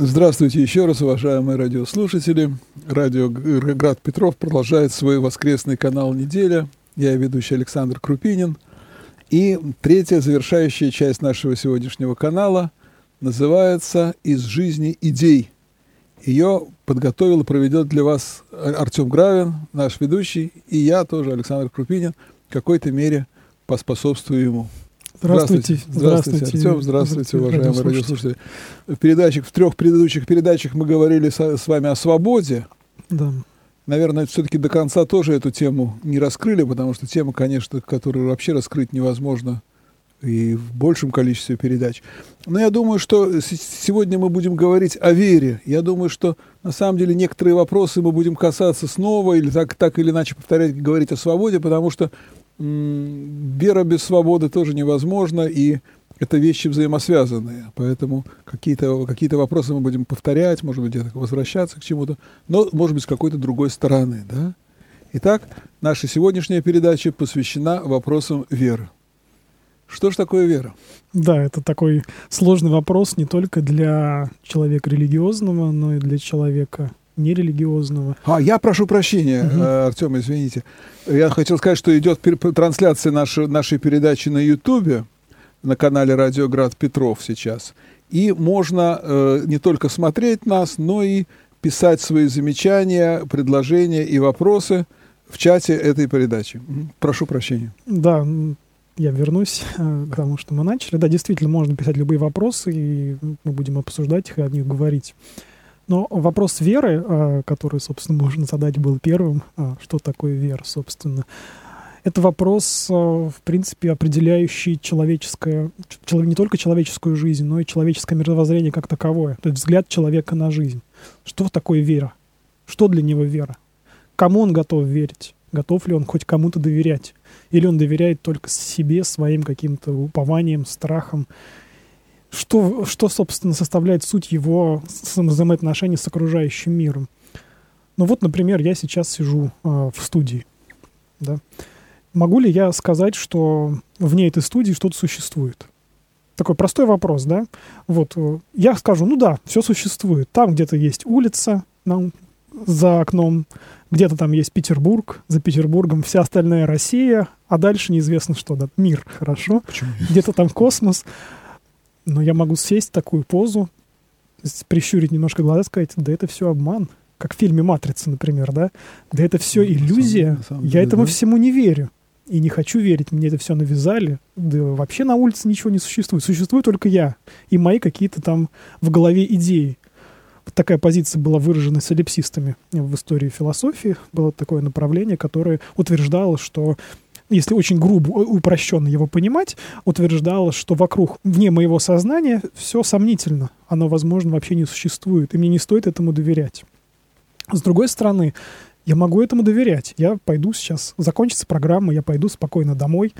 Здравствуйте еще раз, уважаемые радиослушатели. Радио Град Петров продолжает свой воскресный канал «Неделя». Я ведущий Александр Крупинин. И третья завершающая часть нашего сегодняшнего канала называется «Из жизни идей». Ее подготовил и проведет для вас Артем Гравин, наш ведущий, и я тоже, Александр Крупинин, в какой-то мере поспособствую ему. Здравствуйте. Здравствуйте, здравствуйте Артем. Здравствуйте, уважаемые радиослушатели. В, передачах, в трех предыдущих передачах мы говорили со, с вами о свободе. Да. Наверное, все-таки до конца тоже эту тему не раскрыли, потому что тема, конечно, которую вообще раскрыть невозможно и в большем количестве передач. Но я думаю, что сегодня мы будем говорить о вере. Я думаю, что на самом деле некоторые вопросы мы будем касаться снова или так, так или иначе повторять, говорить о свободе, потому что вера без свободы тоже невозможна, и это вещи взаимосвязанные. Поэтому какие-то какие вопросы мы будем повторять, может быть, где-то возвращаться к чему-то, но, может быть, с какой-то другой стороны. Да? Итак, наша сегодняшняя передача посвящена вопросам веры. Что же такое вера? Да, это такой сложный вопрос не только для человека религиозного, но и для человека нерелигиозного. А, я прошу прощения, угу. Артем, извините. Я хотел сказать, что идет трансляция нашей, нашей передачи на Ютубе, на канале Радиоград Петров сейчас. И можно э, не только смотреть нас, но и писать свои замечания, предложения и вопросы в чате этой передачи. Прошу прощения. Да, я вернусь э, к тому, что мы начали. Да, действительно, можно писать любые вопросы, и мы будем обсуждать их и о них говорить. Но вопрос веры, а, который, собственно, можно задать был первым, а, что такое вера, собственно, это вопрос, а, в принципе, определяющий человеческое, не только человеческую жизнь, но и человеческое мировоззрение как таковое, то есть взгляд человека на жизнь. Что такое вера? Что для него вера? Кому он готов верить? Готов ли он хоть кому-то доверять? Или он доверяет только себе, своим каким-то упованием, страхом что, что, собственно, составляет суть его взаимоотношений с окружающим миром. Ну вот, например, я сейчас сижу э, в студии. Да? Могу ли я сказать, что вне этой студии что-то существует? Такой простой вопрос, да? Вот, э, я скажу, ну да, все существует. Там где-то есть улица нам за окном, где-то там есть Петербург, за Петербургом вся остальная Россия, а дальше неизвестно что, да, мир, хорошо? Где-то там космос. Но я могу сесть в такую позу, прищурить немножко глаза, сказать, да это все обман. Как в фильме «Матрица», например, да? Да это все ну, иллюзия. На самом, на я этому да? всему не верю. И не хочу верить. Мне это все навязали. Да вообще на улице ничего не существует. Существую только я. И мои какие-то там в голове идеи. Вот такая позиция была выражена солипсистами в истории философии. Было такое направление, которое утверждало, что если очень грубо, упрощенно его понимать, утверждала, что вокруг, вне моего сознания, все сомнительно. Оно, возможно, вообще не существует, и мне не стоит этому доверять. С другой стороны, я могу этому доверять. Я пойду сейчас, закончится программа, я пойду спокойно домой,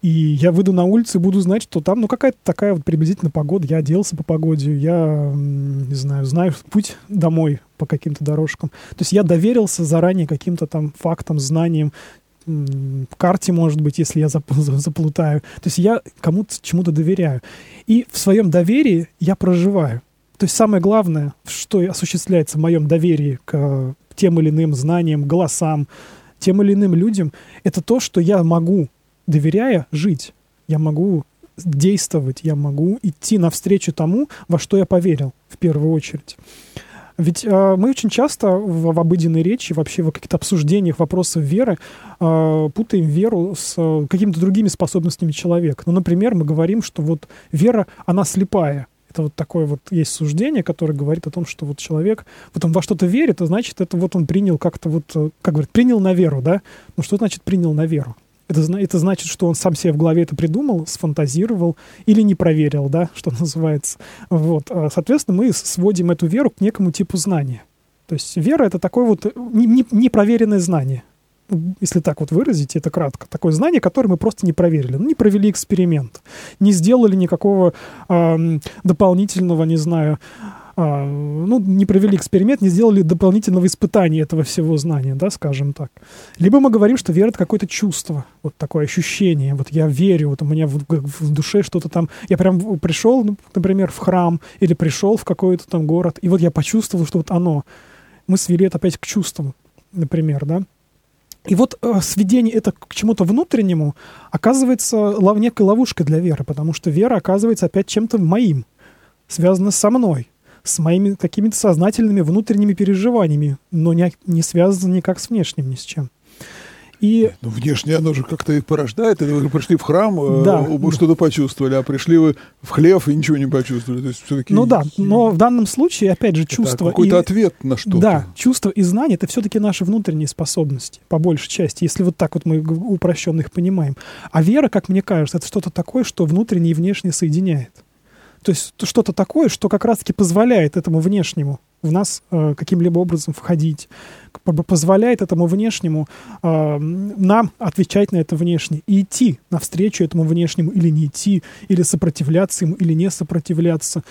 и я выйду на улицу и буду знать, что там, ну, какая-то такая вот приблизительно погода. Я оделся по погоде, я, не знаю, знаю путь домой по каким-то дорожкам. То есть я доверился заранее каким-то там фактам, знаниям, карте, может быть, если я заплутаю. То есть я кому-то чему-то доверяю. И в своем доверии я проживаю. То есть самое главное, что осуществляется в моем доверии к тем или иным знаниям, голосам, тем или иным людям, это то, что я могу, доверяя, жить. Я могу действовать, я могу идти навстречу тому, во что я поверил в первую очередь. Ведь э, мы очень часто в, в обыденной речи, вообще в каких-то обсуждениях вопросов веры э, путаем веру с э, какими-то другими способностями человека. Ну, например, мы говорим, что вот вера, она слепая. Это вот такое вот есть суждение, которое говорит о том, что вот человек, вот он во что-то верит, а значит, это вот он принял как-то вот, э, как говорят, принял на веру, да? Ну, что значит принял на веру? Это, это значит, что он сам себе в голове это придумал, сфантазировал или не проверил, да, что называется. Вот. А, соответственно, мы сводим эту веру к некому типу знания. То есть вера — это такое вот непроверенное знание. Если так вот выразить, это кратко. Такое знание, которое мы просто не проверили. Ну, не провели эксперимент. Не сделали никакого э, дополнительного, не знаю, а, ну, не провели эксперимент, не сделали дополнительного испытания этого всего знания, да, скажем так. Либо мы говорим, что вера — это какое-то чувство, вот такое ощущение, вот я верю, вот у меня в, в душе что-то там, я прям пришел, например, в храм или пришел в какой-то там город, и вот я почувствовал, что вот оно. Мы свели это опять к чувствам, например, да. И вот э, сведение это к чему-то внутреннему оказывается лов, некой ловушкой для веры, потому что вера оказывается опять чем-то моим, связана со мной, с моими какими-то сознательными внутренними переживаниями, но не, не связана никак с внешним ни с чем. И... Ну, внешне оно же как-то и порождает. Это вы пришли в храм, э, да. вы что-то почувствовали, а пришли вы в хлев и ничего не почувствовали. То есть все-таки... Ну да, но в данном случае, опять же, чувство... какой-то и... ответ на что-то. Да, чувство и знание — это все-таки наши внутренние способности, по большей части, если вот так вот мы упрощенно их понимаем. А вера, как мне кажется, это что-то такое, что внутреннее и внешнее соединяет. То есть что-то такое, что как раз-таки позволяет этому внешнему в нас э, каким-либо образом входить, позволяет этому внешнему э, нам отвечать на это внешне и идти навстречу этому внешнему или не идти, или сопротивляться ему, или не сопротивляться.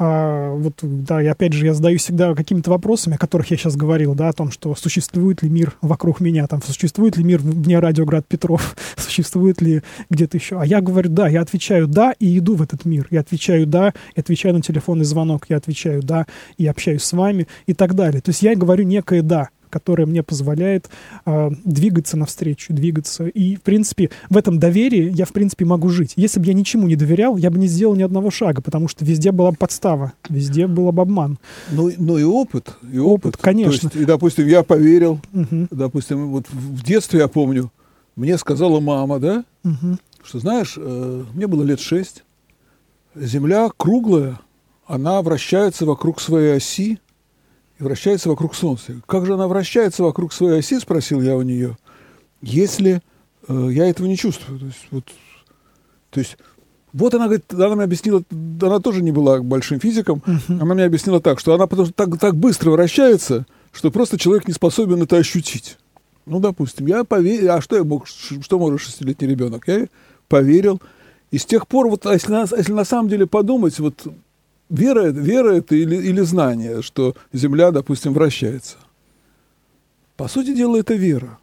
А, вот, да, и опять же, я задаю всегда какими-то вопросами, о которых я сейчас говорил, да, о том, что существует ли мир вокруг меня, там, существует ли мир вне радиоград Петров, существует ли где-то еще. А я говорю, да, я отвечаю да и иду в этот мир. Я отвечаю да, и отвечаю на телефонный звонок, я отвечаю да, и общаюсь с вами и так далее. То есть я говорю некое да которая мне позволяет э, двигаться навстречу, двигаться. И, в принципе, в этом доверии я, в принципе, могу жить. Если бы я ничему не доверял, я бы не сделал ни одного шага, потому что везде была подстава, везде был бы обман. Ну, ну и опыт, и опыт. опыт конечно. То есть, и, допустим, я поверил, угу. допустим, вот в детстве я помню, мне сказала мама, да, угу. что, знаешь, э, мне было лет шесть, Земля круглая, она вращается вокруг своей оси, и вращается вокруг Солнца. Как же она вращается вокруг своей оси, спросил я у нее, если э, я этого не чувствую. То есть, вот, то есть вот она говорит, она мне объяснила, она тоже не была большим физиком, uh-huh. она мне объяснила так, что она потому что так, так быстро вращается, что просто человек не способен это ощутить. Ну, допустим, я поверил, а что я мог, что может шестилетний ребенок? Я поверил. И с тех пор, вот, а если, на, если на самом деле подумать, вот Вера, вера это или, или знание, что Земля, допустим, вращается. По сути дела, это вера.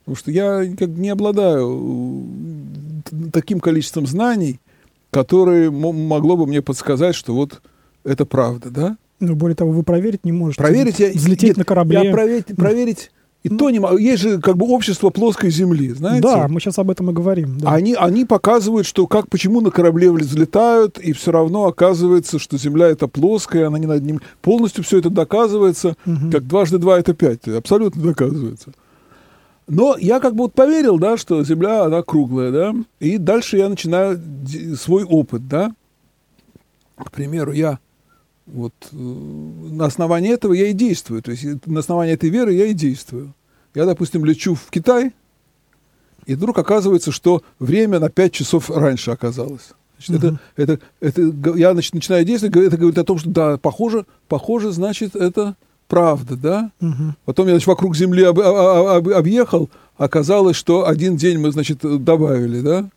Потому что я как не обладаю таким количеством знаний, которые могло бы мне подсказать, что вот это правда, да? Ну, более того, вы проверить не можете. Проверить я... Взлететь нет, на корабле. Я проверить, проверить и ну, то не могу. Есть же как бы общество плоской земли, знаете? Да, мы сейчас об этом и говорим. Да. Они, они показывают, что как, почему на корабле взлетают, и все равно оказывается, что земля это плоская, она не над ним. Полностью все это доказывается, угу. как дважды два это пять. Абсолютно доказывается. Но я как бы вот поверил, да, что земля, она круглая, да, и дальше я начинаю свой опыт, да. К примеру, я вот э, на основании этого я и действую. То есть на основании этой веры я и действую. Я, допустим, лечу в Китай, и вдруг оказывается, что время на 5 часов раньше оказалось. Значит, uh-huh. это, это, это, я значит, начинаю действовать, это говорит о том, что да, похоже, похоже, значит, это правда, да? Uh-huh. Потом я значит, вокруг Земли об, об, об, объехал, оказалось, что один день мы, значит, добавили, да?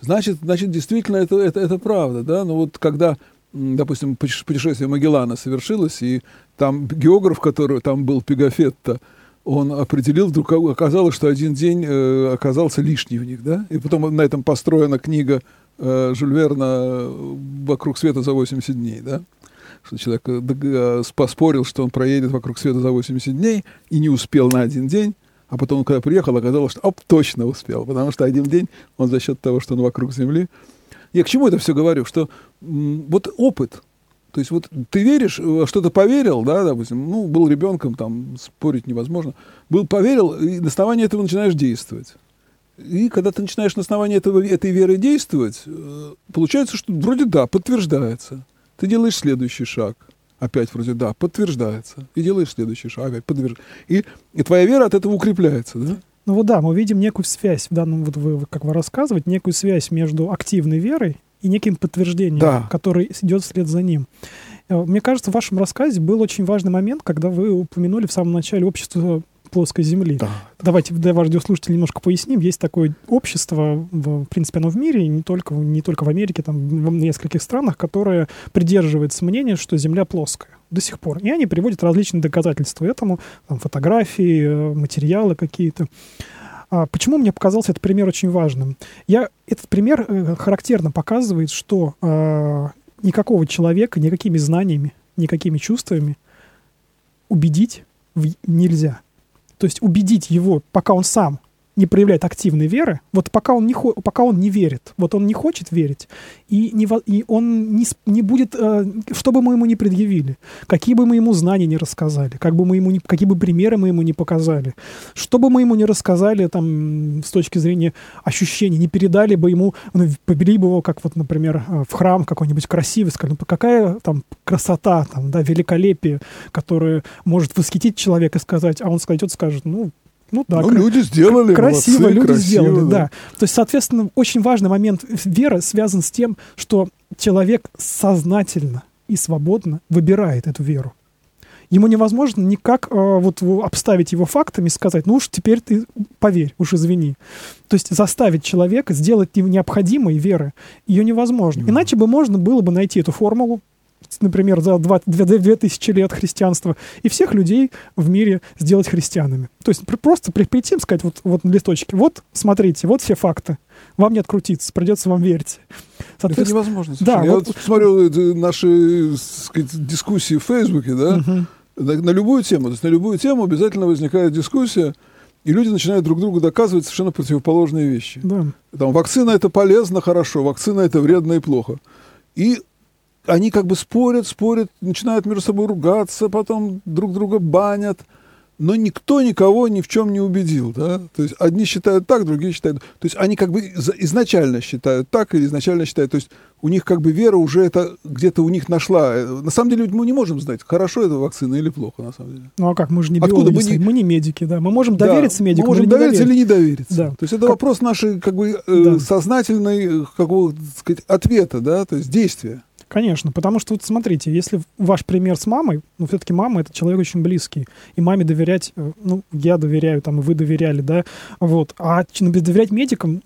Значит, значит, действительно, это, это, это правда, да? Но вот когда допустим, путешествие Магеллана совершилось, и там географ, который там был, Пегафетто, он определил, вдруг оказалось, что один день э, оказался лишний у них, да? И потом на этом построена книга э, Жюль Верна «Вокруг света за 80 дней», да? Что человек э, э, поспорил, что он проедет вокруг света за 80 дней и не успел на один день, а потом, когда приехал, оказалось, что оп, точно успел, потому что один день он за счет того, что он вокруг Земли, я к чему это все говорю? Что вот опыт, то есть вот ты веришь, что-то поверил, да, допустим, ну, был ребенком, там, спорить невозможно, был, поверил, и на основании этого начинаешь действовать. И когда ты начинаешь на основании этого, этой веры действовать, э, получается, что вроде да, подтверждается. Ты делаешь следующий шаг. Опять вроде да, подтверждается. И делаешь следующий шаг, опять подтверждается. И, и твоя вера от этого укрепляется, да? Ну вот да, мы видим некую связь в данном, вот вы, как вы рассказываете, некую связь между активной верой и неким подтверждением, да. который идет вслед за ним. Э, мне кажется, в вашем рассказе был очень важный момент, когда вы упомянули в самом начале общество плоской земли. Да. Давайте для ваших радиослушателей немножко поясним. Есть такое общество, в, в принципе, оно в мире, не только, не только в Америке, там в нескольких странах, которое придерживается мнения, что Земля плоская. до сих пор. И они приводят различные доказательства этому, там, фотографии, э, материалы какие-то. А почему мне показался этот пример очень важным? Я, этот пример э, характерно показывает, что э, никакого человека никакими знаниями, никакими чувствами убедить в, нельзя. То есть убедить его, пока он сам не проявляет активной веры, вот пока он не, пока он не верит, вот он не хочет верить, и, не, и он не, не будет, э, что бы мы ему не предъявили, какие бы мы ему знания не рассказали, как бы мы ему какие бы примеры мы ему не показали, что бы мы ему не рассказали там с точки зрения ощущений, не передали бы ему, ну, повели бы его, как вот, например, э, в храм какой-нибудь красивый, сказали, ну, какая там красота, там, да, великолепие, которое может восхитить человека и сказать, а он скажет, скажет, ну, ну да. Ну, люди сделали, Красиво, молодцы, люди красиво, сделали, да. да. То есть, соответственно, очень важный момент веры связан с тем, что человек сознательно и свободно выбирает эту веру. Ему невозможно никак э, вот обставить его фактами, сказать, ну уж теперь ты поверь, уж извини. То есть заставить человека сделать необходимой веры, ее невозможно. Иначе бы можно было бы найти эту формулу, например, за 2000 лет христианства, и всех людей в мире сделать христианами. То есть просто прийти и сказать вот, вот на листочке, вот, смотрите, вот все факты. Вам не открутиться, придется вам верить. Это невозможно. Да, Я вот... смотрю наши сказать, дискуссии в Фейсбуке, да, угу. на, на любую тему. То есть на любую тему обязательно возникает дискуссия, и люди начинают друг другу доказывать совершенно противоположные вещи. Да. Там, вакцина это полезно, хорошо, вакцина это вредно и плохо. И они как бы спорят, спорят, начинают между собой ругаться, потом друг друга банят, но никто никого ни в чем не убедил, да, то есть одни считают так, другие считают, то есть они как бы изначально считают так или изначально считают, то есть у них как бы вера уже это где-то у них нашла. На самом деле мы не можем знать, хорошо это вакцина или плохо, на самом деле. Ну а как, мы же не биологи, Откуда мы, не... мы не медики, да, мы можем довериться да, медикам мы можем довериться или не довериться. Да. То есть это как... вопрос нашей как бы э, да. сознательной, какого сказать, ответа, да, то есть действия. Конечно, потому что вот смотрите, если ваш пример с мамой, ну все-таки мама это человек очень близкий, и маме доверять, э, ну я доверяю, там вы доверяли, да, вот, а доверять медикам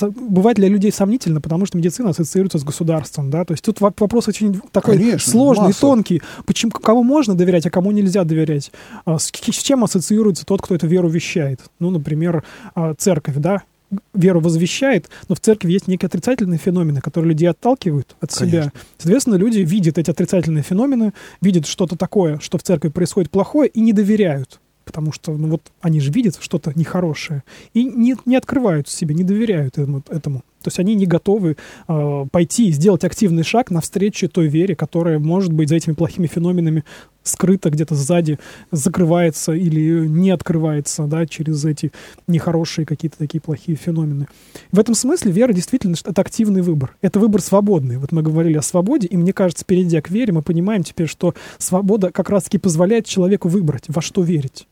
бывает для людей сомнительно, потому что медицина ассоциируется с государством, да, то есть тут вопрос очень такой Конечно, сложный, масса. тонкий, почему, кому можно доверять, а кому нельзя доверять, а с, с чем ассоциируется тот, кто эту веру вещает, ну, например, а, церковь, да, веру возвещает, но в церкви есть некие отрицательные феномены, которые людей отталкивают от Конечно. себя. Соответственно, люди видят эти отрицательные феномены, видят что-то такое, что в церкви происходит плохое, и не доверяют потому что ну, вот они же видят что-то нехорошее и не, не открывают себе, не доверяют этому. То есть они не готовы э, пойти и сделать активный шаг навстречу той вере, которая, может быть, за этими плохими феноменами скрыта где-то сзади, закрывается или не открывается да, через эти нехорошие какие-то такие плохие феномены. В этом смысле вера действительно это активный выбор. Это выбор свободный. Вот мы говорили о свободе, и мне кажется, перейдя к вере, мы понимаем теперь, что свобода как раз-таки позволяет человеку выбрать, во что верить.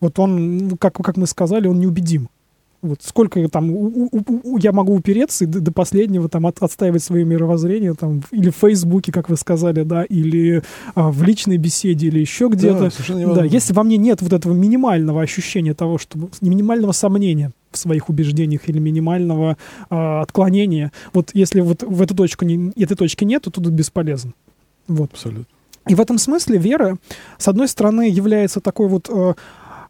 Вот он, как, как мы сказали, он неубедим. Вот сколько там у, у, у, я могу упереться и до, до последнего там от, отстаивать свое мировоззрение там или в Фейсбуке, как вы сказали, да, или а, в личной беседе, или еще где-то. Да, да, если во мне нет вот этого минимального ощущения того, что минимального сомнения в своих убеждениях или минимального а, отклонения, вот если вот в эту точку не, этой точки нет, то тут бесполезно. Вот. Абсолютно. И в этом смысле вера, с одной стороны, является такой вот э,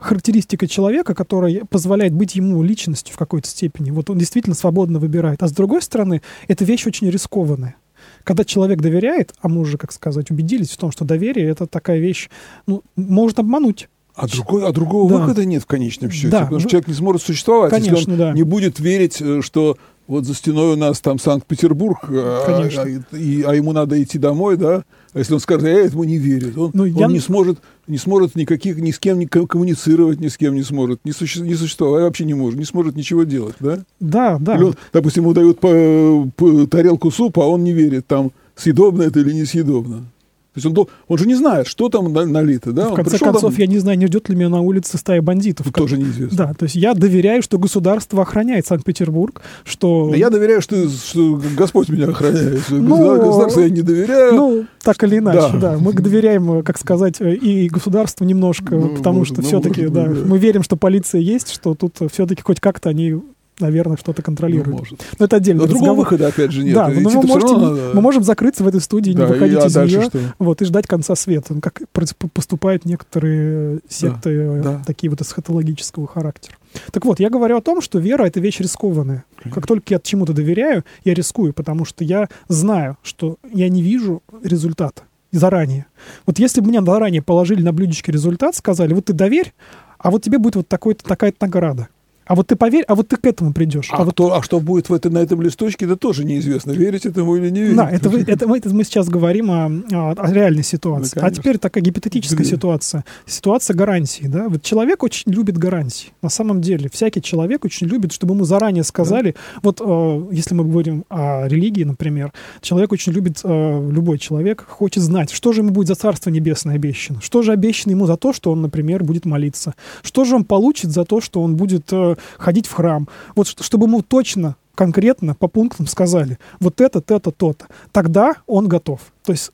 характеристика человека, которая позволяет быть ему личностью в какой-то степени. Вот он действительно свободно выбирает. А с другой стороны, эта вещь очень рискованная. Когда человек доверяет, а мы уже, как сказать, убедились в том, что доверие — это такая вещь, ну, может обмануть. А, другой, а другого да. выхода нет в конечном счете, да. потому что человек не сможет существовать, Конечно, если он да. не будет верить, э, что вот за стеной у нас там Санкт-Петербург, а, а, и, а ему надо идти домой, да, а если он скажет, я этому не верю, он, ну, он я... не сможет, не сможет никаких, ни с кем не коммуницировать, ни с кем не сможет, не, суще, не существовать, вообще не может, не сможет ничего делать, да? Да, да. Или он, допустим, ему дают по, по тарелку супа, а он не верит, там, съедобно это или несъедобно. То есть он, он же не знает, что там налито. Да? В конце концов, там... я не знаю, не ждет ли меня на улице стая бандитов. Как... Тоже неизвестно. Да, то есть я доверяю, что государство охраняет Санкт-Петербург, что... Да я доверяю, что, что Господь меня охраняет. Ну, государство я не доверяю. Ну, так или иначе, да. да. Мы доверяем, как сказать, и государству немножко, ну, потому может, что ну, все-таки, да, да, мы верим, что полиция есть, что тут все-таки хоть как-то они наверное, что-то контролирует. Ну, может. Но это отдельно. Но другого выхода, опять же, нет. Да, но вы можете, надо... мы можем закрыться в этой студии, да, не выходить и, а из нее, что? вот, и ждать конца света. Ну, Как поступают некоторые секты да, да. такие вот эсхатологического характера. Так вот, я говорю о том, что вера — это вещь рискованная. Как только я чему-то доверяю, я рискую, потому что я знаю, что я не вижу результата заранее. Вот если бы мне заранее положили на блюдечке результат, сказали, вот ты доверь, а вот тебе будет вот такой-то, такая-то награда. А вот ты поверь, а вот ты к этому придешь. А, а, вот... кто, а что будет в это, на этом листочке, это тоже неизвестно, верить этому или не верить. Да, это, вы, это, мы, это мы сейчас говорим о, о, реальной ситуации. Ну, а теперь такая гипотетическая Где? ситуация. Ситуация гарантии. Да? Вот человек очень любит гарантии. На самом деле, всякий человек очень любит, чтобы ему заранее сказали, да. вот э, если мы говорим о религии, например, человек очень любит, э, любой человек хочет знать, что же ему будет за Царство Небесное обещано, что же обещано ему за то, что он, например, будет молиться, что же он получит за то, что он будет э, ходить в храм. Вот чтобы ему точно конкретно по пунктам сказали, вот это, это, то-то. Тогда он готов. То есть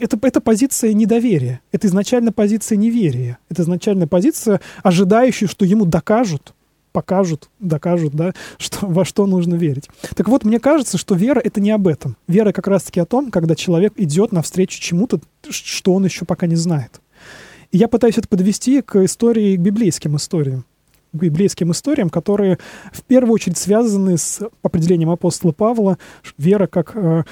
это, это позиция недоверия. Это изначально позиция неверия. Это изначально позиция, ожидающая, что ему докажут, покажут, докажут, да, что, во что нужно верить. Так вот, мне кажется, что вера — это не об этом. Вера как раз-таки о том, когда человек идет навстречу чему-то, что он еще пока не знает. И я пытаюсь это подвести к истории, к библейским историям библейским историям, которые в первую очередь связаны с определением апостола Павла вера как э,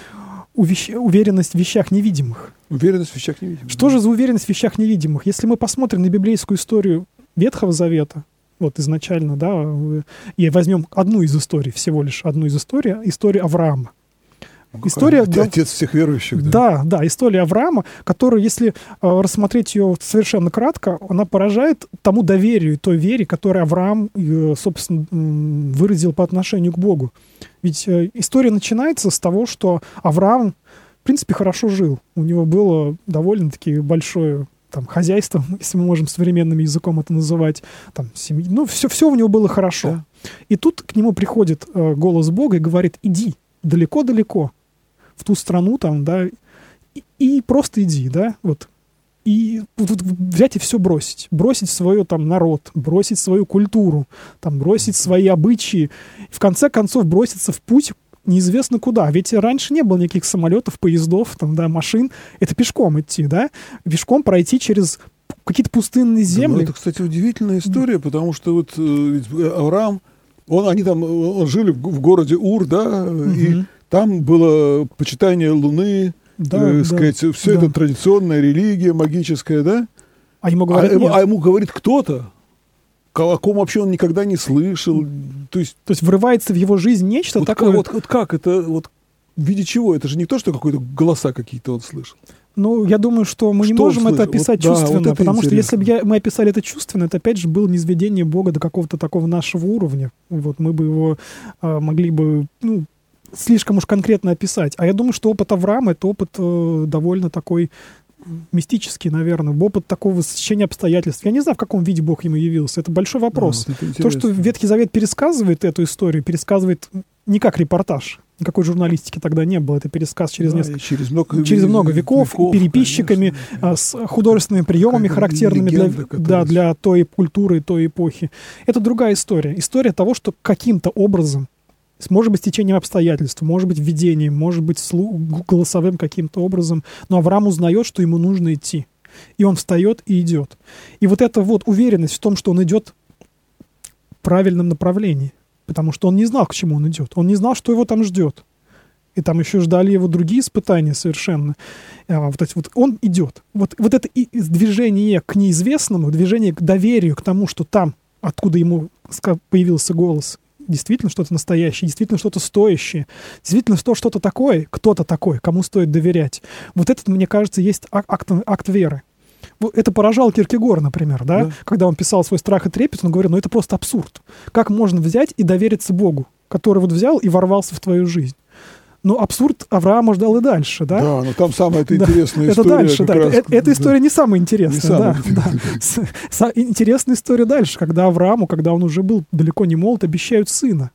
уверенность в вещах невидимых. Уверенность в вещах невидимых. Что же за уверенность в вещах невидимых? Если мы посмотрим на библейскую историю Ветхого Завета, вот изначально, да, и возьмем одну из историй, всего лишь одну из историй, историю Авраама. Ну, История, да, отец всех верующих. Да, да, да история Авраама, которая, если э, рассмотреть ее совершенно кратко, она поражает тому доверию, той вере, которую Авраам, э, собственно, выразил по отношению к Богу. Ведь э, история начинается с того, что Авраам, в принципе, хорошо жил. У него было довольно-таки большое там, хозяйство, если мы можем современным языком это называть, там, семьи, ну, все, все у него было хорошо. Да. И тут к нему приходит э, голос Бога и говорит, иди далеко-далеко, в ту страну там, да, и, и просто иди, да, вот. И вот, взять и все бросить. Бросить свой там народ, бросить свою культуру, там, бросить свои обычаи. В конце концов броситься в путь неизвестно куда. Ведь раньше не было никаких самолетов, поездов, там, да, машин. Это пешком идти, да? Пешком пройти через какие-то пустынные земли. Да, ну, это, кстати, удивительная история, потому что вот э, Авраам, он, они там, он жили в, в городе Ур, да, угу. и там было почитание Луны, да, э, да, сказать, все да. это традиционная религия магическая, да? А ему говорят, а, ему, а ему говорит кто-то, о ком вообще он никогда не слышал. То есть, то есть врывается в его жизнь нечто вот такое. Вот, вот как это, вот в виде чего? Это же не то, что какой-то голоса какие-то он слышал. Ну, я думаю, что мы что не можем это описать вот, чувственно, да, вот потому интересно. что если бы я, мы описали это чувственно, это опять же было низведение Бога до какого-то такого нашего уровня. Вот мы бы его э, могли бы ну, слишком уж конкретно описать. А я думаю, что опыт Авраама — это опыт э, довольно такой мистический, наверное, опыт такого сечения обстоятельств. Я не знаю, в каком виде Бог ему явился. Это большой вопрос. Да, вот То, что Ветхий Завет пересказывает эту историю, пересказывает не как репортаж. Никакой журналистики тогда не было. Это пересказ через да, несколько... Через много, через много веков, веков переписчиками, конечно, с художественными приемами, характерными легенда, для, да, для той культуры, той эпохи. Это другая история. История того, что каким-то образом может быть, стечением обстоятельств, может быть, введением, может быть, голосовым каким-то образом. Но Авраам узнает, что ему нужно идти. И он встает и идет. И вот эта вот уверенность в том, что он идет в правильном направлении. Потому что он не знал, к чему он идет. Он не знал, что его там ждет. И там еще ждали его другие испытания совершенно. А, вот, вот он идет. Вот, вот это и движение к неизвестному, движение к доверию, к тому, что там, откуда ему появился голос, действительно что-то настоящее, действительно что-то стоящее, действительно что, что-то такое, кто-то такой, кому стоит доверять. Вот это, мне кажется, есть акт, акт веры. Это поражал Киркегор, например, да? да? Когда он писал свой страх и трепет, он говорил, ну это просто абсурд. Как можно взять и довериться Богу, который вот взял и ворвался в твою жизнь? Но абсурд Авраама ждал и дальше, да? Да, но там самая это интересная да, история. Это дальше, да. Раз, это, эта история не самая интересная, не да. да. Интересная история дальше, когда Аврааму, когда он уже был далеко не молод, обещают сына.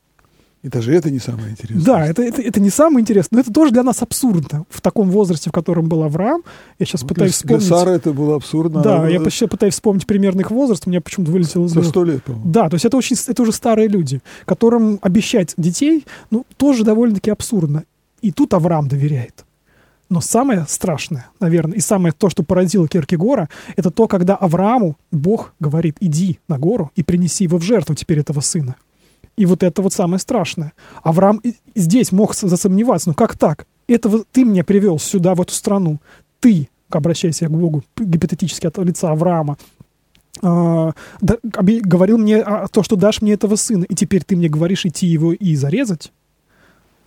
И даже это не самое интересное. Да, это, это, это не самое интересное, но это тоже для нас абсурдно. В таком возрасте, в котором был Авраам, я сейчас ну, пытаюсь для, вспомнить... Для Сары это было абсурдно. Да, она... я сейчас пытаюсь вспомнить примерный их возраст, у меня почему-то вылетело из сто лет, по-моему. Да, то есть это, очень, это уже старые люди, которым обещать детей, ну, тоже довольно-таки абсурдно. И тут Авраам доверяет. Но самое страшное, наверное, и самое то, что поразило Киркегора, это то, когда Аврааму Бог говорит, иди на гору и принеси его в жертву теперь этого сына. И вот это вот самое страшное. Авраам здесь мог засомневаться, ну как так? Это ты меня привел сюда, в эту страну. Ты, обращаясь к Богу, гипотетически от лица Авраама, да, говорил мне а, то, что дашь мне этого сына, и теперь ты мне говоришь идти его и зарезать,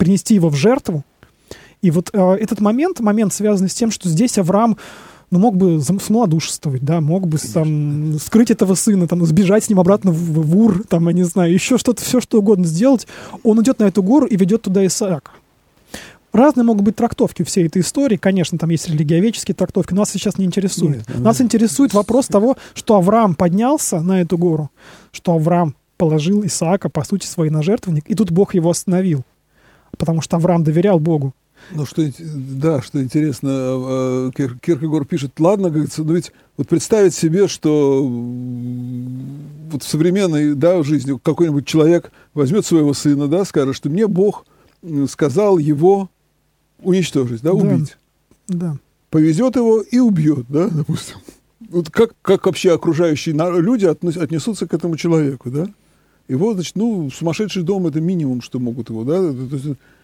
принести его в жертву. И вот э, этот момент, момент связанный с тем, что здесь Авраам ну, мог бы смолодушествовать, да, мог бы Конечно. там скрыть этого сына, там, сбежать с ним обратно в, в Ур, там, я не знаю, еще что-то, все что угодно сделать. Он идет на эту гору и ведет туда Исаака. Разные могут быть трактовки всей этой истории. Конечно, там есть религиоведческие трактовки, но нас сейчас не интересует. Нет, ну, нас интересует вопрос того, что Авраам поднялся на эту гору, что Авраам положил Исаака, по сути, свой на жертвенник, и тут Бог его остановил. Потому что Авраам доверял Богу. Ну, что, да, что интересно, а, а, Киркегор пишет, ладно, говорится, но ведь вот представить себе, что вот в современной да, жизни какой-нибудь человек возьмет своего сына, да, скажет, что мне Бог сказал его уничтожить, да, убить. Да. Повезет его и убьет, да, допустим. Вот как, как вообще окружающие люди отнесутся к этому человеку, да? Его, значит, ну, сумасшедший дом – это минимум, что могут его, да?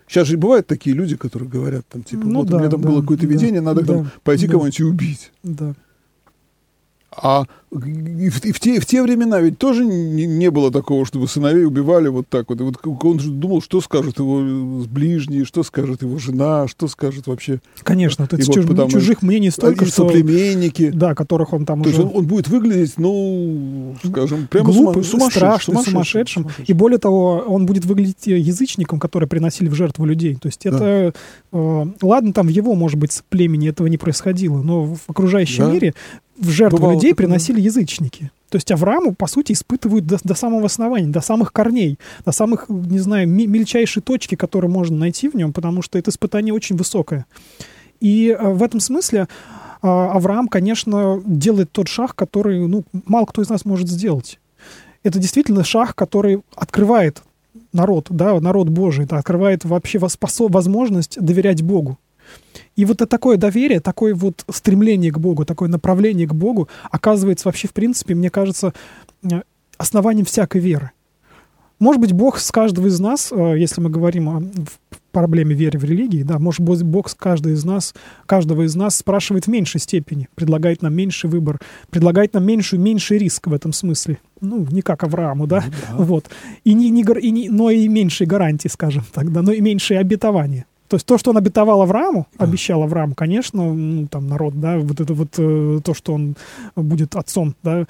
Сейчас же бывают такие люди, которые говорят, там, типа, ну, вот да, у меня там да, было какое-то видение, да, надо да, там пойти да, кого-нибудь и убить. Да. А в, в, те, в те времена ведь тоже не, не было такого, чтобы сыновей убивали вот так вот. И вот он же думал, что скажет его ближний, что скажет его жена, что скажет вообще... Конечно, то есть чуж, потому, чужих мнений столько, что... соплеменники. Да, которых он там то уже... есть он, он будет выглядеть, ну, скажем, прямо Глупый, сума, страшным, сумасшедшим, сумасшедшим. сумасшедшим. И более того, он будет выглядеть язычником, который приносили в жертву людей. То есть это... Да. Э, ладно, там в его, может быть, племени этого не происходило, но в окружающем да. мире в жертву Бывало людей приносили язычники. То есть Аврааму, по сути, испытывают до, до самого основания, до самых корней, до самых, не знаю, мельчайшей точки, которые можно найти в нем, потому что это испытание очень высокое. И э, в этом смысле э, Авраам, конечно, делает тот шаг, который, ну, мало кто из нас может сделать. Это действительно шаг, который открывает народ, да, народ Божий, это открывает вообще возможность доверять Богу. И вот такое доверие, такое вот стремление к Богу, такое направление к Богу оказывается вообще, в принципе, мне кажется, э, основанием всякой веры. Может быть, Бог с каждого из нас, э, если мы говорим о проблеме веры в религии, да, может быть, Бог с каждого из нас, каждого из нас спрашивает в меньшей степени, предлагает нам меньший выбор, предлагает нам меньший, меньший риск в этом смысле. Ну, не как Аврааму, да, ну, да. вот. И не, не, и не, но и меньшие гарантии, скажем так, да, но и меньшие обетования. То есть то, что он обетовал Аврааму, обещал Аврааму, конечно, ну, там народ, да, вот это вот э, то, что он будет отцом, да,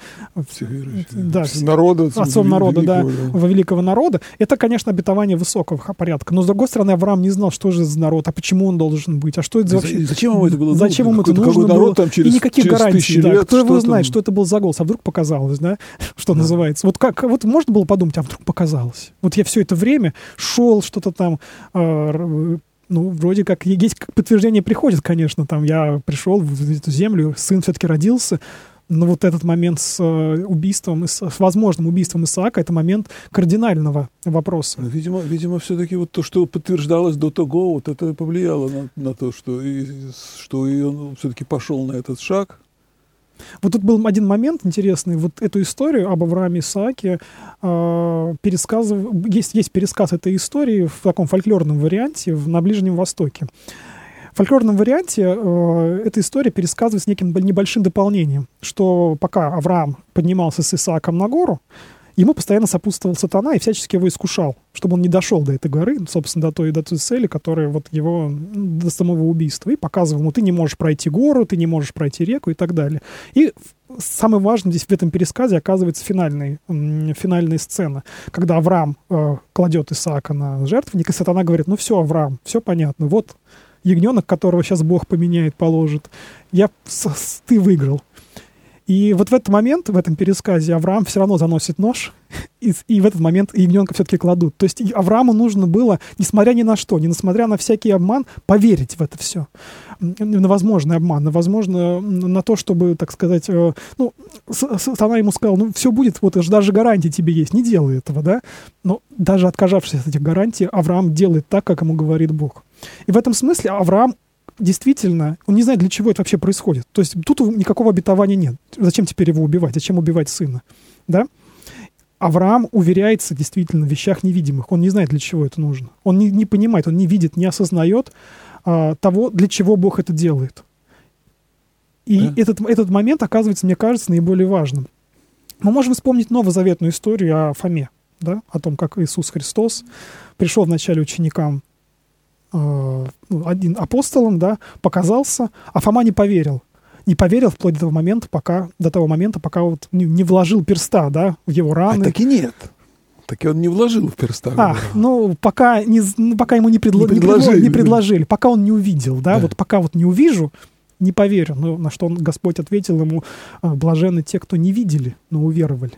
Всех да, народа, отцом народа, да, да, великого народа, это, конечно, обетование высокого порядка. Но с другой стороны, Авраам не знал, что же за народ, а почему он должен быть, а что это за вообще? Зачем ему это было? Зачем ему это нужно было? Там через, и никаких через гарантий, да. Лет, Кто его знает, что это был за голос, а вдруг показалось, да, что да. называется. Вот как, вот можно было подумать, а вдруг показалось. Вот я все это время шел, что-то там э, ну, вроде как есть подтверждение приходит, конечно, там я пришел в эту землю, сын все-таки родился, но вот этот момент с э, убийством, с, возможным убийством Исаака, это момент кардинального вопроса. Но, видимо, видимо, все-таки вот то, что подтверждалось до того, вот это повлияло на, на то, что, и, что и он все-таки пошел на этот шаг, вот тут был один момент интересный. Вот эту историю об Аврааме Исааке э, пересказ, есть, есть пересказ этой истории в таком фольклорном варианте в, на Ближнем Востоке. В фольклорном варианте э, эта история пересказывается неким небольшим дополнением, что пока Авраам поднимался с Исааком на гору, ему постоянно сопутствовал сатана и всячески его искушал, чтобы он не дошел до этой горы, собственно, до той, до той цели, которая вот его до самого убийства. И показывал ему, ты не можешь пройти гору, ты не можешь пройти реку и так далее. И самое важное здесь в этом пересказе оказывается финальный, финальная сцена, когда Авраам э, кладет Исаака на жертвенник, и сатана говорит, ну все, Авраам, все понятно, вот ягненок, которого сейчас Бог поменяет, положит, я, ты выиграл. И вот в этот момент, в этом пересказе, Авраам все равно заносит нож, и, и в этот момент ягненка все-таки кладут. То есть Аврааму нужно было, несмотря ни на что, несмотря на всякий обман, поверить в это все. На возможный обман, на возможно, на то, чтобы, так сказать, э, ну, она ему сказала, ну, все будет, вот даже гарантии тебе есть, не делай этого, да? Но даже отказавшись от этих гарантий, Авраам делает так, как ему говорит Бог. И в этом смысле Авраам действительно, он не знает, для чего это вообще происходит. То есть тут никакого обетования нет. Зачем теперь его убивать? Зачем убивать сына? Да? Авраам уверяется действительно в вещах невидимых. Он не знает, для чего это нужно. Он не, не понимает, он не видит, не осознает а, того, для чего Бог это делает. И да. этот, этот момент оказывается, мне кажется, наиболее важным. Мы можем вспомнить новозаветную историю о Фоме, да? о том, как Иисус Христос пришел вначале ученикам один апостолом, да, показался, а Фома не поверил. Не поверил вплоть до того момента, пока, до того момента, пока вот не, не вложил перста, да, в его раны. А так и нет. Так и он не вложил в перста. А, ну, пока, не, ну, пока ему не, предло, не, предложили, не предложили, пока он не увидел, да, да, вот пока вот не увижу, не поверю. Ну, на что он, Господь ответил ему, «А, блажены те, кто не видели, но уверовали.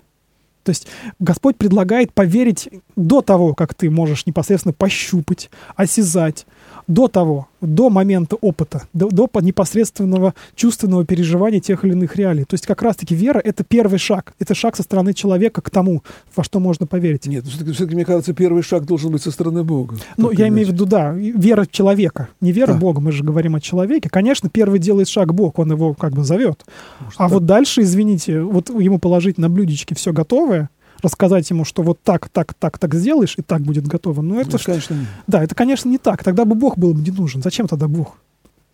То есть Господь предлагает поверить до того, как ты можешь непосредственно пощупать, осязать, до того, до момента опыта, до, до непосредственного чувственного переживания тех или иных реалий. То есть как раз-таки вера — это первый шаг. Это шаг со стороны человека к тому, во что можно поверить. Нет, ну, все-таки, все-таки мне кажется, первый шаг должен быть со стороны Бога. Ну, я иначе. имею в виду, да, вера человека. Не вера а. Бога, мы же говорим о человеке. Конечно, первый делает шаг Бог, он его как бы зовет. Может, а так. вот дальше, извините, вот ему положить на блюдечке все готовое, рассказать ему, что вот так, так, так, так сделаешь, и так будет готово. Но это, ну, конечно, нет. Да, это, конечно, не так. Тогда бы Бог был бы не нужен. Зачем тогда Бог?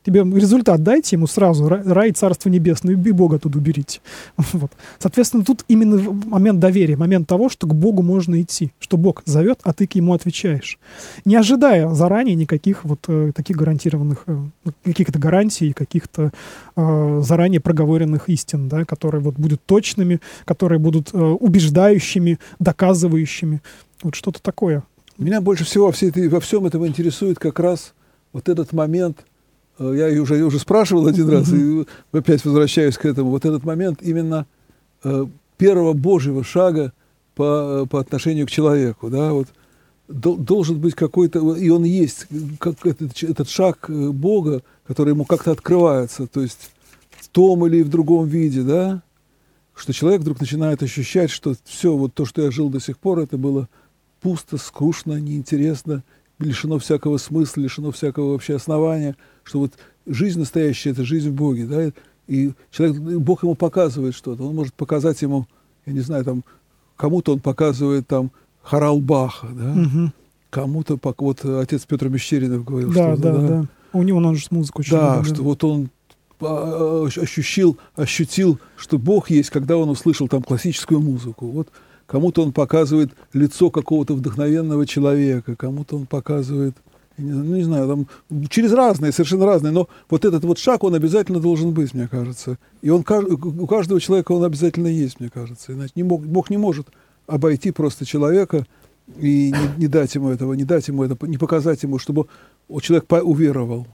Тебе результат дайте ему сразу, рай, царство небесное, и Бога тут уберите. Вот. Соответственно, тут именно момент доверия, момент того, что к Богу можно идти, что Бог зовет, а ты к ему отвечаешь. Не ожидая заранее никаких вот э, таких гарантированных, э, ну, каких-то гарантий, каких-то э, заранее проговоренных истин, да, которые вот будут точными, которые будут э, убеждающими, доказывающими. Вот что-то такое. Меня больше всего во, всем этом интересует как раз вот этот момент – Э, я уже, уже спрашивал один раз, и опять возвращаюсь к этому, вот этот момент именно э, первого Божьего шага по, по отношению к человеку, да, вот. Должен быть какой-то, и он есть, как этот, этот шаг э, Бога, который ему как-то открывается, то есть в том или в другом виде, да, что человек вдруг начинает ощущать, что все, вот то, что я жил до сих пор, это было пусто, скучно, неинтересно, лишено всякого смысла, лишено всякого вообще основания, что вот жизнь настоящая – это жизнь в Боге, да, и человек, Бог ему показывает что-то, он может показать ему, я не знаю, там, кому-то он показывает там хорал Баха, да, угу. кому-то, вот отец Петр Мещеринов говорил, да, что да, да, да. У него он же музыку очень Да, много, что вот он а, ощутил, ощутил, что Бог есть, когда он услышал там классическую музыку. Вот Кому-то он показывает лицо какого-то вдохновенного человека, кому-то он показывает, не, ну, не знаю, там, через разные, совершенно разные, но вот этот вот шаг, он обязательно должен быть, мне кажется. И он, у каждого человека он обязательно есть, мне кажется. Иначе не мог, Бог не может обойти просто человека и не, не дать ему этого, не дать ему это, не показать ему, чтобы человек уверовал.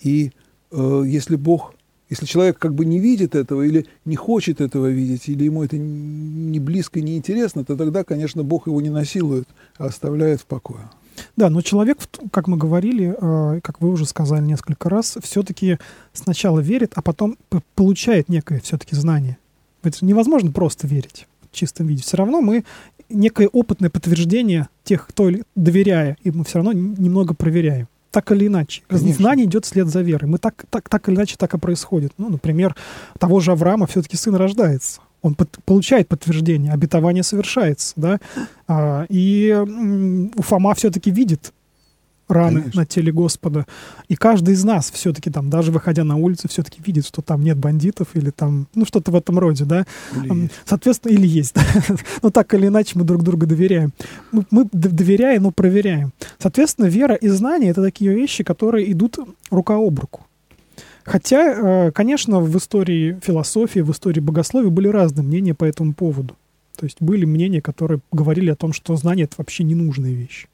И э, если Бог если человек как бы не видит этого или не хочет этого видеть, или ему это не близко, не интересно, то тогда, конечно, Бог его не насилует, а оставляет в покое. Да, но человек, как мы говорили, э, как вы уже сказали несколько раз, все-таки сначала верит, а потом получает некое все-таки знание. Это невозможно просто верить в чистом виде. Все равно мы некое опытное подтверждение тех, кто доверяя, и мы все равно немного проверяем так или иначе. Конечно. Знание идет вслед за верой. Мы так, так, так или иначе так и происходит. Ну, например, того же Авраама все-таки сын рождается. Он под, получает подтверждение, обетование совершается, да, а, и м, Фома все-таки видит раны Конечно. на теле Господа. И каждый из нас все-таки там, даже выходя на улицу, все-таки видит, что там нет бандитов или там, ну, что-то в этом роде, да. Или Соответственно, или есть. Но так или иначе мы друг другу доверяем. Мы, мы доверяем, но проверяем. Соответственно, вера и знание — это такие вещи, которые идут рука об руку. Хотя, э, конечно, в истории философии, в истории богословия были разные мнения по этому поводу. То есть были мнения, которые говорили о том, что знание — это вообще ненужная вещь.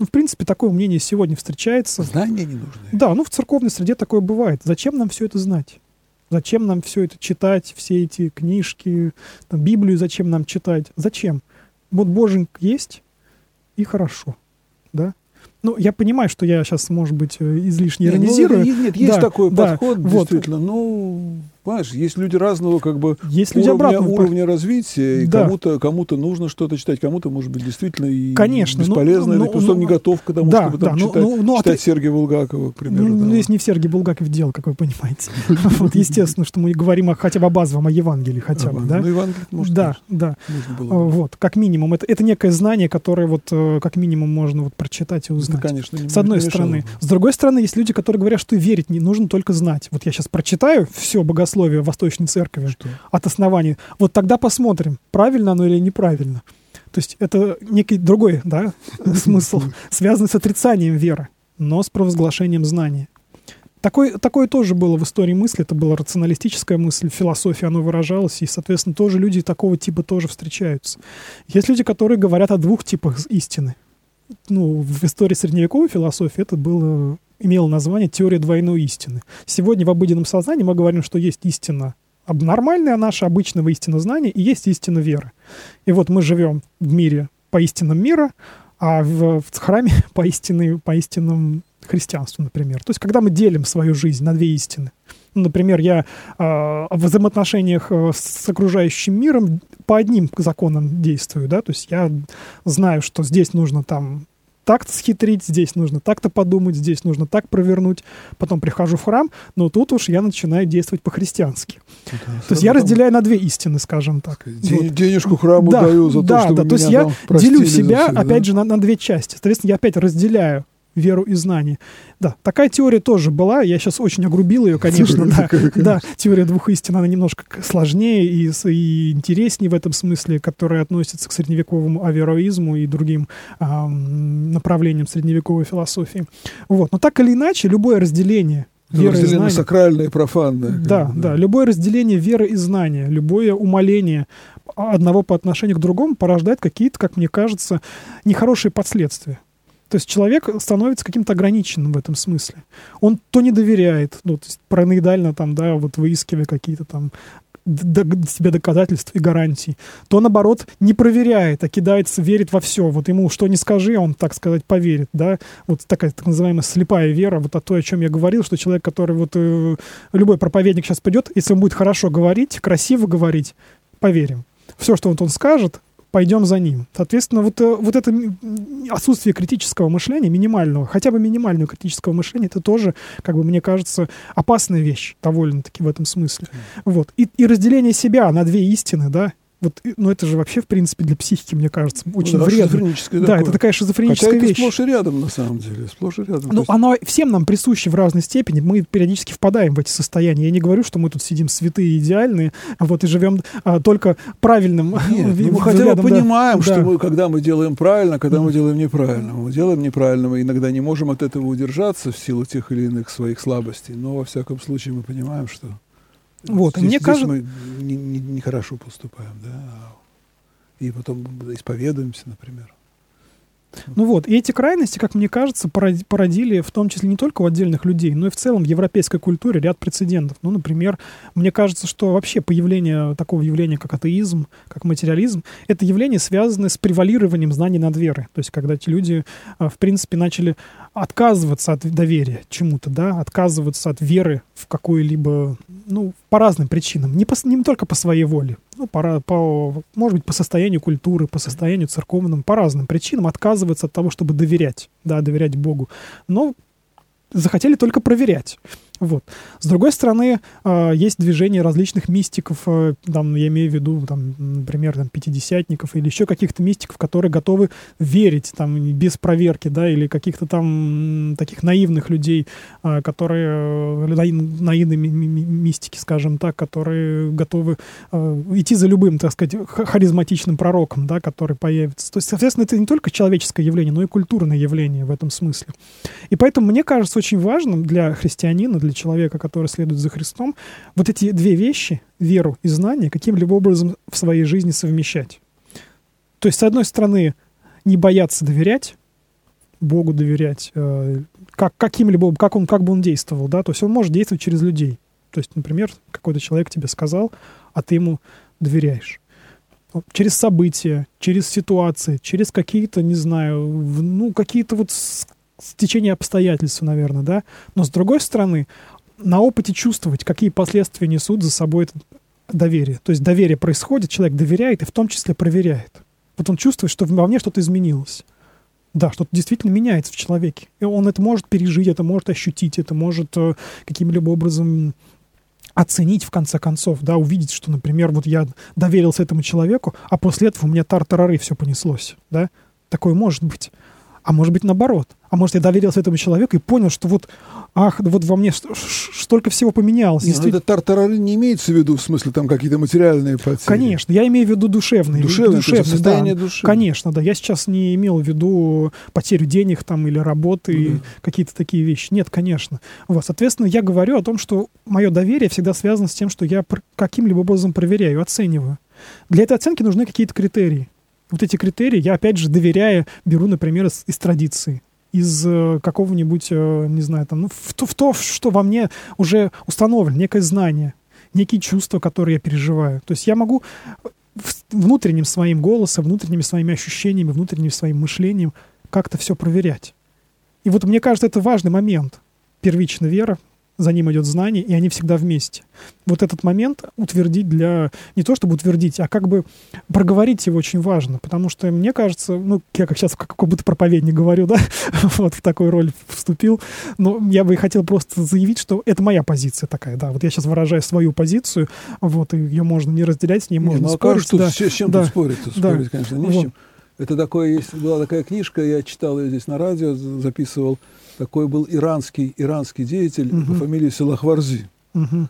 Ну, в принципе, такое мнение сегодня встречается. Знания не нужны. Да, ну в церковной среде такое бывает. Зачем нам все это знать? Зачем нам все это читать, все эти книжки, там, Библию зачем нам читать? Зачем? Вот Боженьк есть, и хорошо, да? Ну, я понимаю, что я сейчас, может быть, э, излишне нет, иронизирую. Ну, нет, есть да, такой да, подход, вот. действительно. Ну, понимаешь, есть люди разного как бы есть люди уровня, обратного. уровня развития, и Да. кому-то кому нужно что-то читать, кому-то, может быть, действительно и Конечно, ну, бесполезно, ну, или просто он ну, не готов к тому, да, чтобы там да, читать, ну, ну, а читать ты- Сергея Булгакова, к примеру. Ну, да. ну, если не в Сергей Булгаков дело, как вы понимаете. Вот, естественно, что мы говорим о- хотя бы о базовом, о Евангелии хотя бы, да? Ну, Евангелие, может, Да, конечно, да. А. Вот, как минимум. Это, это некое знание, которое вот э, как минимум можно вот прочитать и Это, узнать. конечно, не С одной стороны. С другой стороны, есть люди, которые говорят, что верить не нужно только знать. Вот я сейчас прочитаю все богословие Восточной Церкви Что? от основания. Вот тогда посмотрим, правильно оно или неправильно. То есть это некий другой да, смысл, связанный с отрицанием веры, но с провозглашением знания. Такой, такое тоже было в истории мысли, это была рационалистическая мысль, в философии оно выражалось, и, соответственно, тоже люди такого типа тоже встречаются. Есть люди, которые говорят о двух типах истины. Ну, в истории средневековой философии это было, имело название теория двойной истины. Сегодня в обыденном сознании мы говорим, что есть истина нормальная наша, обычного истина знания, и есть истина веры. И вот мы живем в мире по истинам мира, а в, в храме по, истинной, по истинам христианству, например. То есть, когда мы делим свою жизнь на две истины. Ну, например, я э, в взаимоотношениях э, с окружающим миром по одним законам действую, да, то есть я знаю, что здесь нужно там так-то схитрить, здесь нужно так-то подумать, здесь нужно так провернуть. Потом прихожу в храм, но тут уж я начинаю действовать по-христиански. Да, То есть я разделяю на две истины, скажем так. де- Вот. Денежку храму Да, даю за то, да, чтобы да, то есть я делю за себя, всё, да? опять же, на, на две части. Соответственно, я опять разделяю веру и знание. Да, такая теория тоже была. Я сейчас очень огрубил ее, конечно, Теория да. такая, конечно. Да, теория двух истин, она немножко сложнее и, и интереснее в этом смысле, которая относится к средневековому авероизму и другим ам, направлениям средневековой философии. Вот. Но так или иначе, любое разделение Ну, веры и разделение знания... сакральное и профанное. Да, бы, да, любое разделение веры и знания, любое умаление одного по отношению к другому порождает какие-то, как мне кажется, нехорошие последствия. То есть человек становится каким-то ограниченным в этом смысле. Он то не доверяет, ну, то есть параноидально там, да, вот выискивая какие-то там себе доказательств и гарантий, то, наоборот, не проверяет, а кидается, верит во все. Вот ему что не скажи, он, так сказать, поверит, да. Вот такая так называемая слепая вера, вот о той, о чем я говорил, что человек, который вот... э, любой проповедник сейчас пойдет, если он будет хорошо говорить, красиво говорить, поверим. Все, что вот он скажет, пойдем за ним. Соответственно, вот, э, вот это отсутствие критического мышления, минимального, хотя бы минимального критического мышления, это тоже, как бы мне кажется, опасная вещь довольно-таки в этом смысле. Вот. И, и разделение себя на две истины, да, вот, и- ну это же вообще, в принципе, для психики, мне кажется, очень да, вредно. Да, такое. это такая Хотя шизофреническая это вещь. сплошь и рядом, на самом деле. Сплошь и рядом. Ну, есть- оно всем нам присуще в разной степени. Мы периодически впадаем в эти состояния. Я не говорю, что мы тут сидим святые, идеальные, а вот и живем а, только правильным Нет, ну, мы хотя бы взглядом, да. понимаем, что мы, когда мы делаем правильно, когда мы Мгм. делаем неправильно. Мы делаем неправильно, мы иногда не можем от этого удержаться в силу тех или иных своих слабостей, но во всяком случае мы понимаем, что Вот, и здесь, мне здесь кажется- мы не- не- нехорошо поступаем, да, а- и потом исповедуемся, например. Ну вот, и эти крайности, как мне кажется, породи- породили в том числе не только у отдельных людей, но и в целом в европейской культуре ряд прецедентов. Ну, например, мне кажется, что вообще появление такого явления, как атеизм, как материализм, это явление, связанное с превалированием знаний над верой. То есть, когда эти люди, а, в принципе, начали отказываться от доверия чему-то, да, отказываться от веры в какую-либо, ну, по разным причинам, не, по, не только по своей воле, ну, по, по, может быть, по состоянию культуры, по состоянию церковным, по разным причинам отказываться от того, чтобы доверять, да, доверять Богу. Но захотели только проверять. Вот. С другой стороны, э, есть движение различных мистиков, э, там, я имею в виду, там, например, там, пятидесятников или еще каких-то мистиков, которые готовы верить там, без проверки, да, или каких-то там таких наивных людей, э, которые, э, наи- наивные ми- ми- ми- мистики, скажем так, которые готовы э, идти за любым, так сказать, харизматичным пророком, да, который появится. То есть, соответственно, это не только человеческое явление, но и культурное явление в этом смысле. И поэтому мне кажется очень важным для христианина, для человека, который следует за Христом, вот эти две вещи, веру и знание, каким-либо образом в своей жизни совмещать. То есть, с одной стороны, не бояться доверять, Богу доверять, э, как, каким-либо, как, он, как бы он действовал, да, то есть он может действовать через людей. То есть, например, какой-то человек тебе сказал, а ты ему доверяешь. Через события, через ситуации, через какие-то, не знаю, ну, какие-то вот стечения обстоятельств, наверное, да. Но с другой стороны, на опыте чувствовать, какие последствия несут за собой это доверие. То есть доверие происходит, человек доверяет и в том числе проверяет. Вот он чувствует, что во мне что-то изменилось. Да, что-то действительно меняется в человеке. И он это может пережить, это может ощутить, это может э, каким-либо образом оценить в конце концов, да, увидеть, что, например, вот я доверился этому человеку, а после этого у меня тар-тарары все понеслось, да, такое может быть. А может быть наоборот. А может я доверился этому человеку и понял, что вот ах, вот во мне столько всего поменялось. Нет, ну, это тартарары не имеется в виду, в смысле, там какие-то материальные потери. Конечно, я имею в виду душевные. Душевные, душевные состояние да. души. Конечно, да. Я сейчас не имел в виду потерю денег там или работы, ну, да. какие-то такие вещи. Нет, конечно. Вот, соответственно, я говорю о том, что мое доверие всегда связано с тем, что я каким-либо образом проверяю, оцениваю. Для этой оценки нужны какие-то критерии. Вот эти критерии я, опять же, доверяя, беру, например, из, из традиции из э, какого-нибудь, э, не знаю, там, ну, в то, в то, что во мне уже установлено, некое знание, некие чувства, которые я переживаю. То есть я могу внутренним своим голосом, внутренними своими ощущениями, внутренним своим мышлением как-то все проверять. И вот мне кажется, это важный момент. Первичная вера, за ним идет знание, и они всегда вместе. Вот этот момент утвердить для... Не то чтобы утвердить, а как бы проговорить его очень важно, потому что мне кажется, ну, я как сейчас как будто проповедник говорю, да, вот в такую роль вступил, но я бы хотел просто заявить, что это моя позиция такая, да, вот я сейчас выражаю свою позицию, вот, и ее можно не разделять, с ней можно не, ну, а спорить. Что, да, с чем да, тут спорить? Спорить, да, конечно, не вот. с чем. Это такое есть, была такая книжка, я читал ее здесь на радио, записывал, такой был иранский, иранский деятель угу. по фамилии Салахварзи. Угу.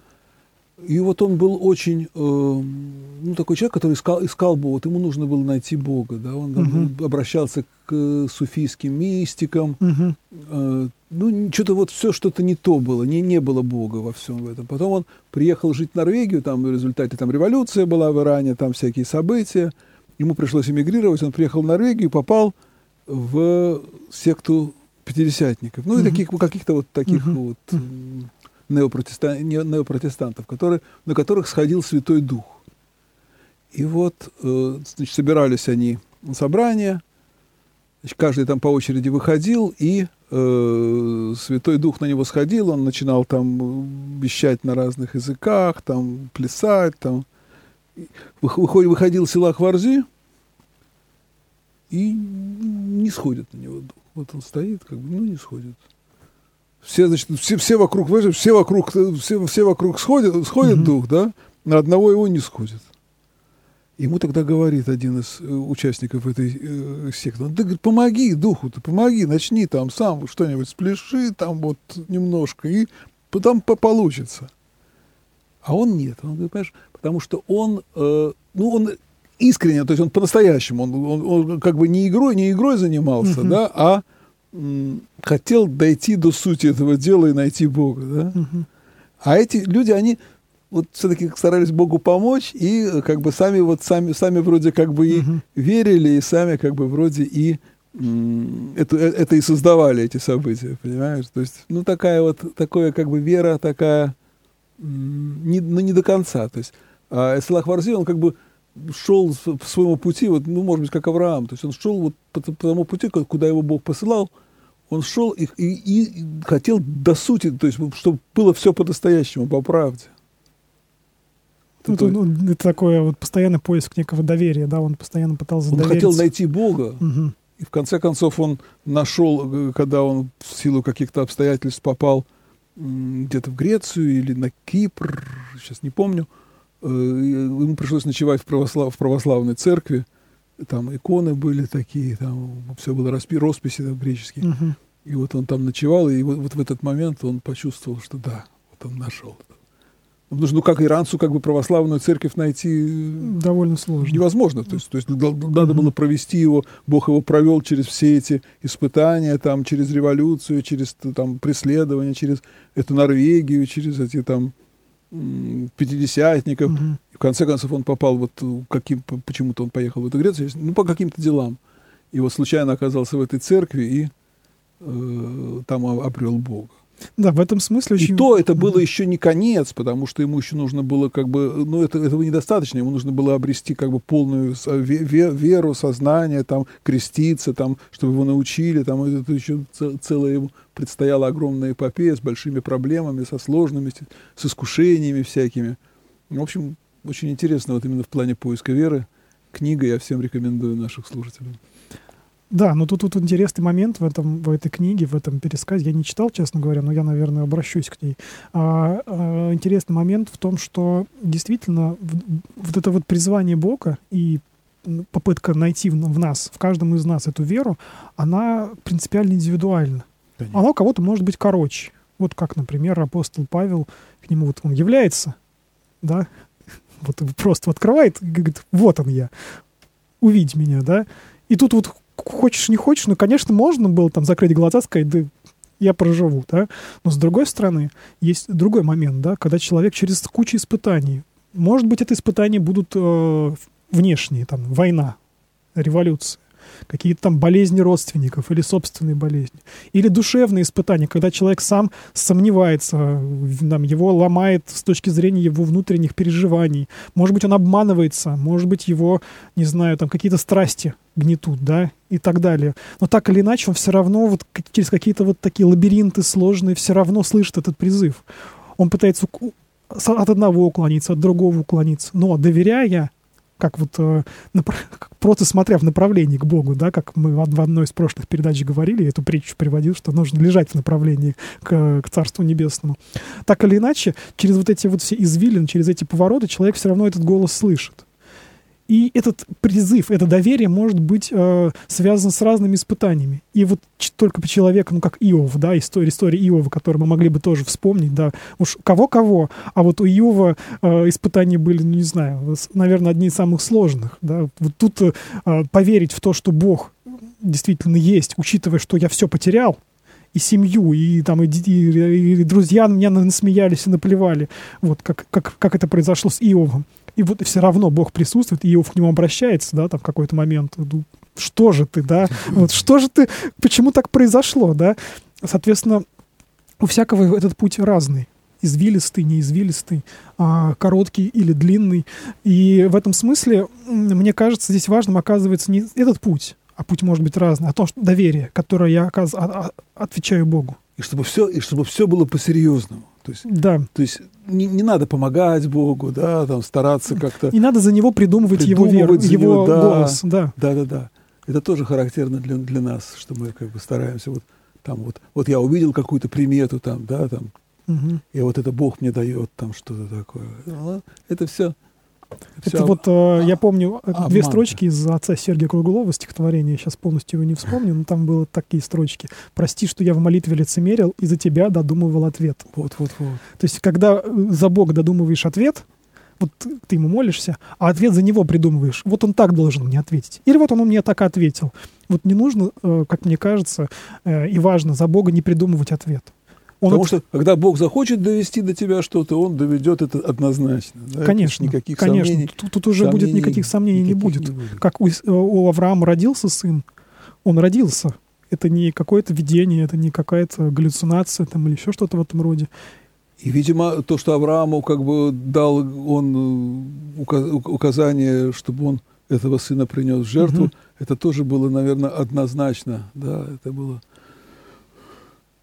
И вот он был очень, э, ну, такой человек, который искал, искал Бога, вот ему нужно было найти Бога, да, он угу. обращался к э, суфийским мистикам, угу. э, ну, что-то вот все что-то не то было, не, не было Бога во всем этом. Потом он приехал жить в Норвегию, там в результате там революция была в Иране, там всякие события, ему пришлось эмигрировать, он приехал в Норвегию и попал в секту пятидесятников, ну и таких, каких-то вот таких вот неопротестан, неопротестантов, которые, на которых сходил Святой Дух. И вот, э, значит, собирались они на собрание, значит, каждый там по очереди выходил, и э, Святой Дух на него сходил, он начинал там вещать на разных языках, там плясать, там. Выходил села Хварзи, и не сходит на него дух. Вот он стоит, как бы, ну, не сходит. Все, значит, все, все вокруг, все вокруг, все, все вокруг сходят, сходит mm-hmm. дух, да, на одного его не сходит. Ему тогда говорит один из э, участников этой э, секты, он говорит, помоги духу, ты помоги, начни там сам что-нибудь спляши там вот немножко, и потом получится. А он нет, он говорит, понимаешь, потому что он, э, ну, он искренне, то есть он по-настоящему, он, он, он как бы не игрой, не игрой занимался, uh-huh. да, а м, хотел дойти до сути этого дела и найти Бога, да. Uh-huh. А эти люди, они вот все-таки старались Богу помочь и как бы сами вот сами сами вроде как бы и верили и сами как бы вроде и м, это это и создавали эти события, понимаешь? То есть ну такая вот такое как бы вера такая м, не ну не до конца, то есть а Эслах Варзи, он как бы шел по своему пути, вот, ну, может быть, как Авраам, то есть он шел вот по, по тому пути, куда его Бог посылал, он шел и, и, и хотел до сути, то есть, чтобы было все по-настоящему, по правде. Ну, это, ну, это такое вот постоянный поиск некого доверия, да, он постоянно пытался Он хотел найти Бога, угу. и в конце концов он нашел, когда он в силу каких-то обстоятельств попал где-то в Грецию или на Кипр, сейчас не помню, Э, ему пришлось ночевать в, православ, в православной церкви, там иконы были такие, там все было распи, росписи там, греческие. Угу. И вот он там ночевал, и вот, вот в этот момент он почувствовал, что да, вот он нашел. Нужно, ну, как иранцу, как бы православную церковь найти... Э, Довольно сложно. Невозможно. То есть, то есть надо было провести его, Бог его провел через все эти испытания, там, через революцию, через там, преследование, через эту Норвегию, через эти там пятидесятников. Угу. И в конце концов он попал вот каким, почему-то он поехал в эту Грецию, ну, по каким-то делам. И вот случайно оказался в этой церкви и э, там обрел Бога. Да, в этом смысле очень... И то это было еще не конец, потому что ему еще нужно было как бы, ну это, этого недостаточно, ему нужно было обрести как бы полную веру, сознание, там, креститься, там, чтобы его научили, там, это еще целое ему предстояла огромная эпопея с большими проблемами, со сложными, с искушениями всякими. В общем, очень интересно вот именно в плане поиска веры. Книга я всем рекомендую наших слушателей. Да, но тут, тут интересный момент в, этом, в этой книге, в этом пересказе. Я не читал, честно говоря, но я, наверное, обращусь к ней. А, а, интересный момент в том, что действительно вот это вот призвание Бога и попытка найти в, в нас, в каждом из нас эту веру, она принципиально индивидуальна. Конечно. Оно кого-то может быть короче. Вот как, например, апостол Павел, к нему вот он является, да, вот просто открывает и говорит, вот он я, увидь меня, да. И тут вот хочешь, не хочешь, ну, конечно, можно было там закрыть глаза, сказать, да я проживу, да. Но с другой стороны, есть другой момент, да, когда человек через кучу испытаний, может быть, это испытания будут э, внешние, там, война, революция, какие-то там болезни родственников или собственные болезни. Или душевные испытания, когда человек сам сомневается, там, его ломает с точки зрения его внутренних переживаний. Может быть, он обманывается, может быть, его, не знаю, там какие-то страсти гнетут, да, и так далее. Но так или иначе, он все равно вот через какие-то вот такие лабиринты сложные все равно слышит этот призыв. Он пытается от одного уклониться, от другого уклониться. Но доверяя как вот э, просто смотря в направлении к Богу, да, как мы в одной из прошлых передач говорили, эту притчу приводил, что нужно лежать в направлении к, к Царству Небесному. Так или иначе, через вот эти вот все извилины, через эти повороты человек все равно этот голос слышит. И этот призыв, это доверие может быть э, связано с разными испытаниями. И вот только по человеку, ну как Иов, да, история, история Иова, которую мы могли бы тоже вспомнить, да, уж кого-кого, а вот у Иова э, испытания были, ну не знаю, наверное, одни из самых сложных, да. Вот тут э, поверить в то, что Бог действительно есть, учитывая, что я все потерял, и семью, и там и, и, и друзья на меня насмеялись и наплевали. Вот как, как, как это произошло с Иовом и вот все равно Бог присутствует, и Иов к нему обращается, да, там в какой-то момент, ну, что же ты, да, вот что же ты, почему так произошло, да, соответственно, у всякого этот путь разный, извилистый, неизвилистый, а, короткий или длинный, и в этом смысле, мне кажется, здесь важным оказывается не этот путь, а путь может быть разный, а то, что доверие, которое я. А, а, отвечаю Богу. И чтобы все, и чтобы все было по-серьезному. То есть, да. то есть не, не надо помогать Богу, да, там стараться как-то. Не надо за него придумывать, придумывать его веру, его него, да, голос, да. Да, да, да. Это тоже характерно для, для нас, что мы как бы стараемся вот там вот, вот я увидел какую-то примету там, да, там, угу. и вот это Бог мне дает там что-то такое. Ну, это все это Все, вот, а, я помню, а, две строчки из отца Сергия Круглова стихотворения, сейчас полностью его не вспомню, но там было такие строчки. «Прости, что я в молитве лицемерил, и за тебя додумывал ответ». Вот, вот, вот. То есть, когда э, за Бога додумываешь ответ, вот ты ему молишься, а ответ за него придумываешь. Вот он так должен мне ответить. Или вот он мне так ответил. Вот не нужно, э, как мне кажется, э, и важно за Бога не придумывать ответ. Он Потому это... что, когда Бог захочет довести до тебя что-то, Он доведет это однозначно. Да? Конечно. никаких конечно. сомнений. Тут, тут уже сомнений, будет никаких сомнений никаких не, будет. не будет. Как у, у Авраама родился сын, он родился. Это не какое-то видение, это не какая-то галлюцинация там, или еще что-то в этом роде. И, видимо, то, что Аврааму как бы дал он э, указание, чтобы он этого сына принес в жертву, угу. это тоже было, наверное, однозначно. Да, это было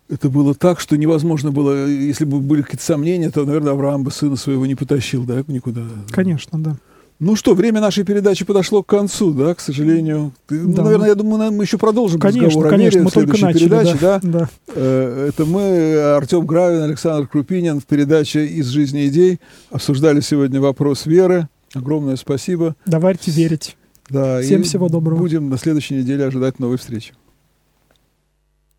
это было так, что невозможно было, если бы были какие-то сомнения, то, наверное, Авраам бы сына своего не потащил, да, никуда. Конечно, да. Ну что, время нашей передачи подошло к концу, да, к сожалению. Ты, ну, да. Ну, наверное, я думаю, мы еще продолжим конечно, разговор конечно, о мире в следующей начали, передаче. Да, да. Да. Э, это мы, Артем Гравин, Александр Крупинин в передаче «Из жизни идей» обсуждали сегодня вопрос веры. Огромное спасибо. Давайте верить. Да, Всем всего доброго. Будем на следующей неделе ожидать новой встречи.